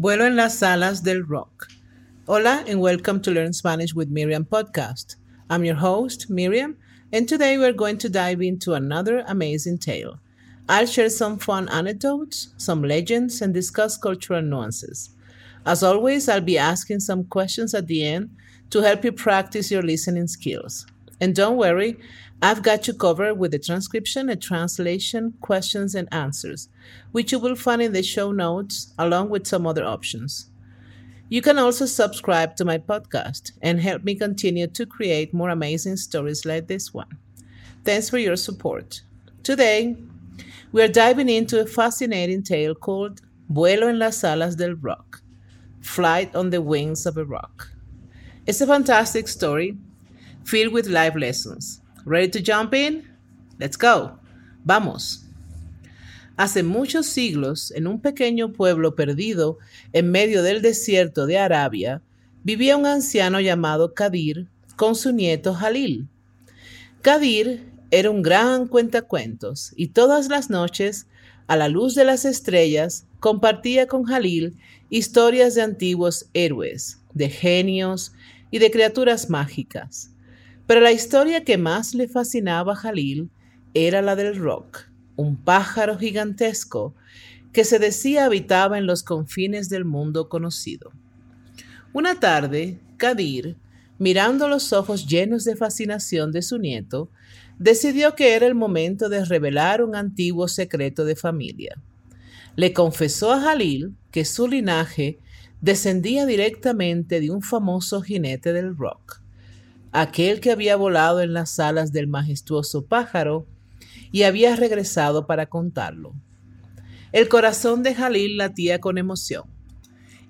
Vuelo en las alas del rock. Hola and welcome to Learn Spanish with Miriam podcast. I'm your host, Miriam, and today we're going to dive into another amazing tale. I'll share some fun anecdotes, some legends, and discuss cultural nuances. As always, I'll be asking some questions at the end to help you practice your listening skills. And don't worry, I've got you covered with the transcription and translation, questions, and answers, which you will find in the show notes along with some other options. You can also subscribe to my podcast and help me continue to create more amazing stories like this one. Thanks for your support. Today, we are diving into a fascinating tale called Vuelo en las alas del rock Flight on the Wings of a Rock. It's a fantastic story filled with life lessons Ready to jump in? Let's go. Vamos. Hace muchos siglos, en un pequeño pueblo perdido en medio del desierto de Arabia, vivía un anciano llamado Kadir con su nieto Jalil. Kadir era un gran cuentacuentos y todas las noches, a la luz de las estrellas, compartía con Jalil historias de antiguos héroes, de genios y de criaturas mágicas. Pero la historia que más le fascinaba a Jalil era la del rock, un pájaro gigantesco que se decía habitaba en los confines del mundo conocido. Una tarde, Kadir, mirando los ojos llenos de fascinación de su nieto, decidió que era el momento de revelar un antiguo secreto de familia. Le confesó a Jalil que su linaje descendía directamente de un famoso jinete del rock aquel que había volado en las alas del majestuoso pájaro y había regresado para contarlo. El corazón de Jalil latía con emoción,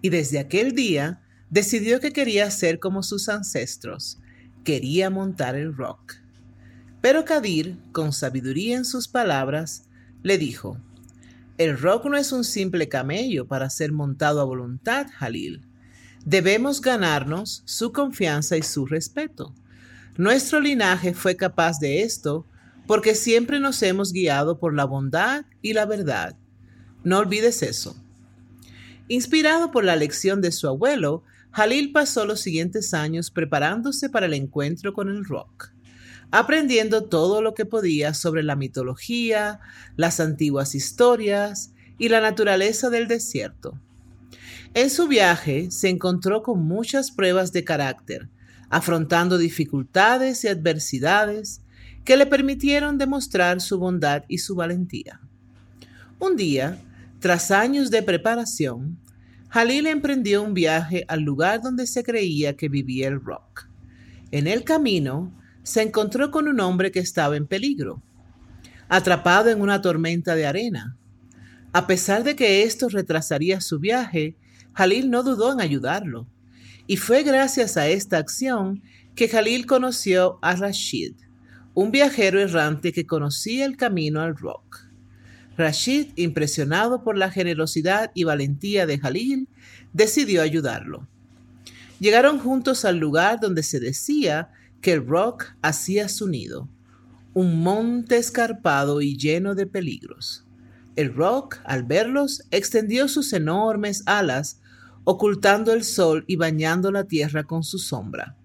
y desde aquel día decidió que quería ser como sus ancestros, quería montar el rock. Pero Kadir, con sabiduría en sus palabras, le dijo, El rock no es un simple camello para ser montado a voluntad, Jalil. Debemos ganarnos su confianza y su respeto. Nuestro linaje fue capaz de esto porque siempre nos hemos guiado por la bondad y la verdad. No olvides eso. Inspirado por la lección de su abuelo, Jalil pasó los siguientes años preparándose para el encuentro con el rock, aprendiendo todo lo que podía sobre la mitología, las antiguas historias y la naturaleza del desierto. En su viaje se encontró con muchas pruebas de carácter, afrontando dificultades y adversidades que le permitieron demostrar su bondad y su valentía. Un día, tras años de preparación, Jalil emprendió un viaje al lugar donde se creía que vivía el rock. En el camino, se encontró con un hombre que estaba en peligro, atrapado en una tormenta de arena. A pesar de que esto retrasaría su viaje, Jalil no dudó en ayudarlo. Y fue gracias a esta acción que Jalil conoció a Rashid, un viajero errante que conocía el camino al rock. Rashid, impresionado por la generosidad y valentía de Jalil, decidió ayudarlo. Llegaron juntos al lugar donde se decía que el rock hacía su nido, un monte escarpado y lleno de peligros. El rock, al verlos, extendió sus enormes alas ocultando el sol y bañando la tierra con su sombra.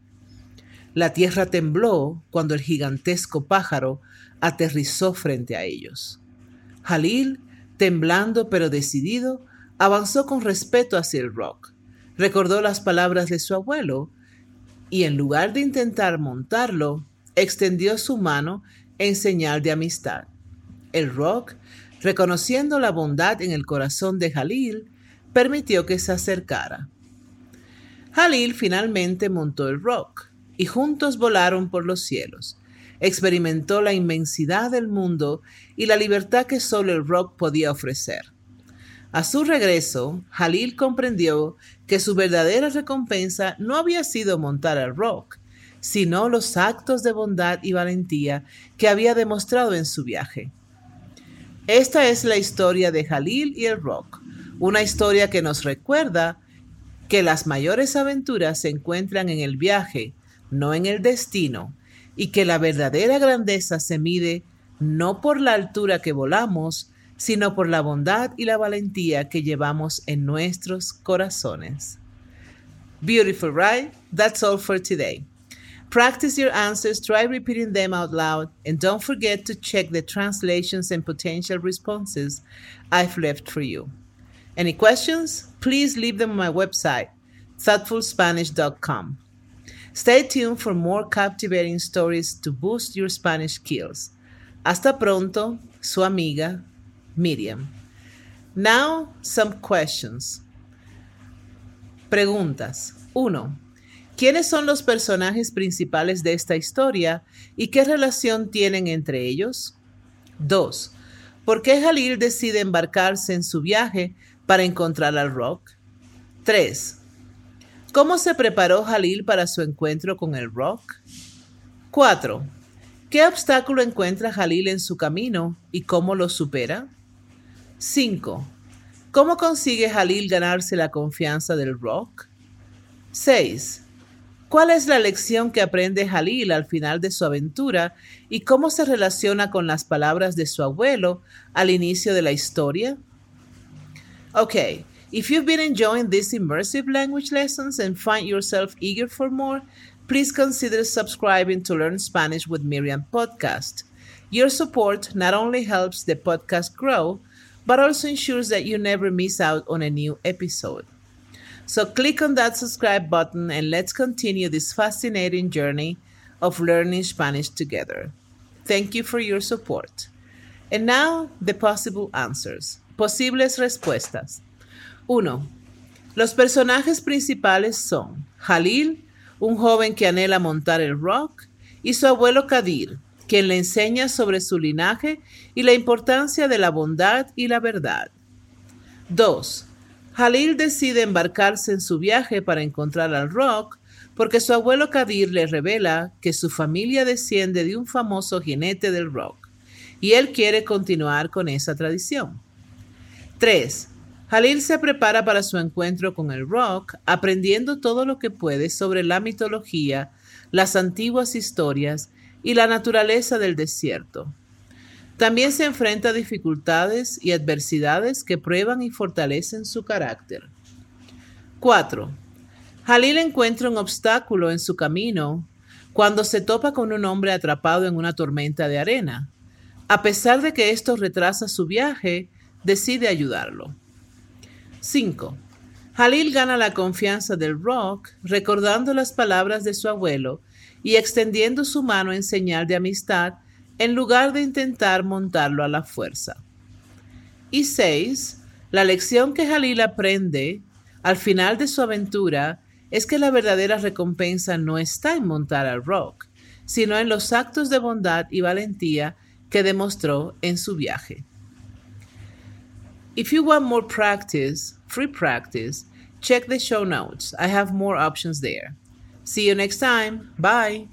La tierra tembló cuando el gigantesco pájaro aterrizó frente a ellos. Jalil, temblando pero decidido, avanzó con respeto hacia el rock. Recordó las palabras de su abuelo y en lugar de intentar montarlo, extendió su mano en señal de amistad. El rock, reconociendo la bondad en el corazón de Jalil, permitió que se acercara. Jalil finalmente montó el rock y juntos volaron por los cielos. Experimentó la inmensidad del mundo y la libertad que solo el rock podía ofrecer. A su regreso, Jalil comprendió que su verdadera recompensa no había sido montar el rock, sino los actos de bondad y valentía que había demostrado en su viaje. Esta es la historia de Jalil y el rock, una historia que nos recuerda que las mayores aventuras se encuentran en el viaje, no en el destino, y que la verdadera grandeza se mide no por la altura que volamos, sino por la bondad y la valentía que llevamos en nuestros corazones. Beautiful, right? That's all for today. Practice your answers, try repeating them out loud, and don't forget to check the translations and potential responses I've left for you. Any questions? Please leave them on my website, thoughtfulspanish.com. Stay tuned for more captivating stories to boost your Spanish skills. Hasta pronto, su amiga Miriam. Now, some questions. Preguntas. 1. ¿Quiénes son los personajes principales de esta historia y qué relación tienen entre ellos? 2. ¿Por qué Jalil decide embarcarse en su viaje para encontrar al Rock? 3. ¿Cómo se preparó Jalil para su encuentro con el Rock? 4. ¿Qué obstáculo encuentra Jalil en su camino y cómo lo supera? 5. ¿Cómo consigue Jalil ganarse la confianza del Rock? 6. ¿Cuál es la lección que aprende Jalil al final de su aventura y cómo se relaciona con las palabras de su abuelo al inicio de la historia? Okay, if you've been enjoying these immersive language lessons and find yourself eager for more, please consider subscribing to Learn Spanish with Miriam podcast. Your support not only helps the podcast grow, but also ensures that you never miss out on a new episode. So click on that subscribe button and let's continue this fascinating journey of learning Spanish together. Thank you for your support. And now, the possible answers. Posibles respuestas. 1. Los personajes principales son Jalil, un joven que anhela montar el rock, y su abuelo Kadir, quien le enseña sobre su linaje y la importancia de la bondad y la verdad. 2. Jalil decide embarcarse en su viaje para encontrar al Rock porque su abuelo Kadir le revela que su familia desciende de un famoso jinete del rock y él quiere continuar con esa tradición. 3. Jalil se prepara para su encuentro con el rock aprendiendo todo lo que puede sobre la mitología, las antiguas historias y la naturaleza del desierto. También se enfrenta a dificultades y adversidades que prueban y fortalecen su carácter. 4. Jalil encuentra un obstáculo en su camino cuando se topa con un hombre atrapado en una tormenta de arena. A pesar de que esto retrasa su viaje, decide ayudarlo. 5. Jalil gana la confianza del Rock recordando las palabras de su abuelo y extendiendo su mano en señal de amistad en lugar de intentar montarlo a la fuerza. Y 6. La lección que Jalil aprende al final de su aventura es que la verdadera recompensa no está en montar al Rock, sino en los actos de bondad y valentía que demostró en su viaje. If you want more practice, free practice, check the show notes. I have more options there. See you next time. Bye.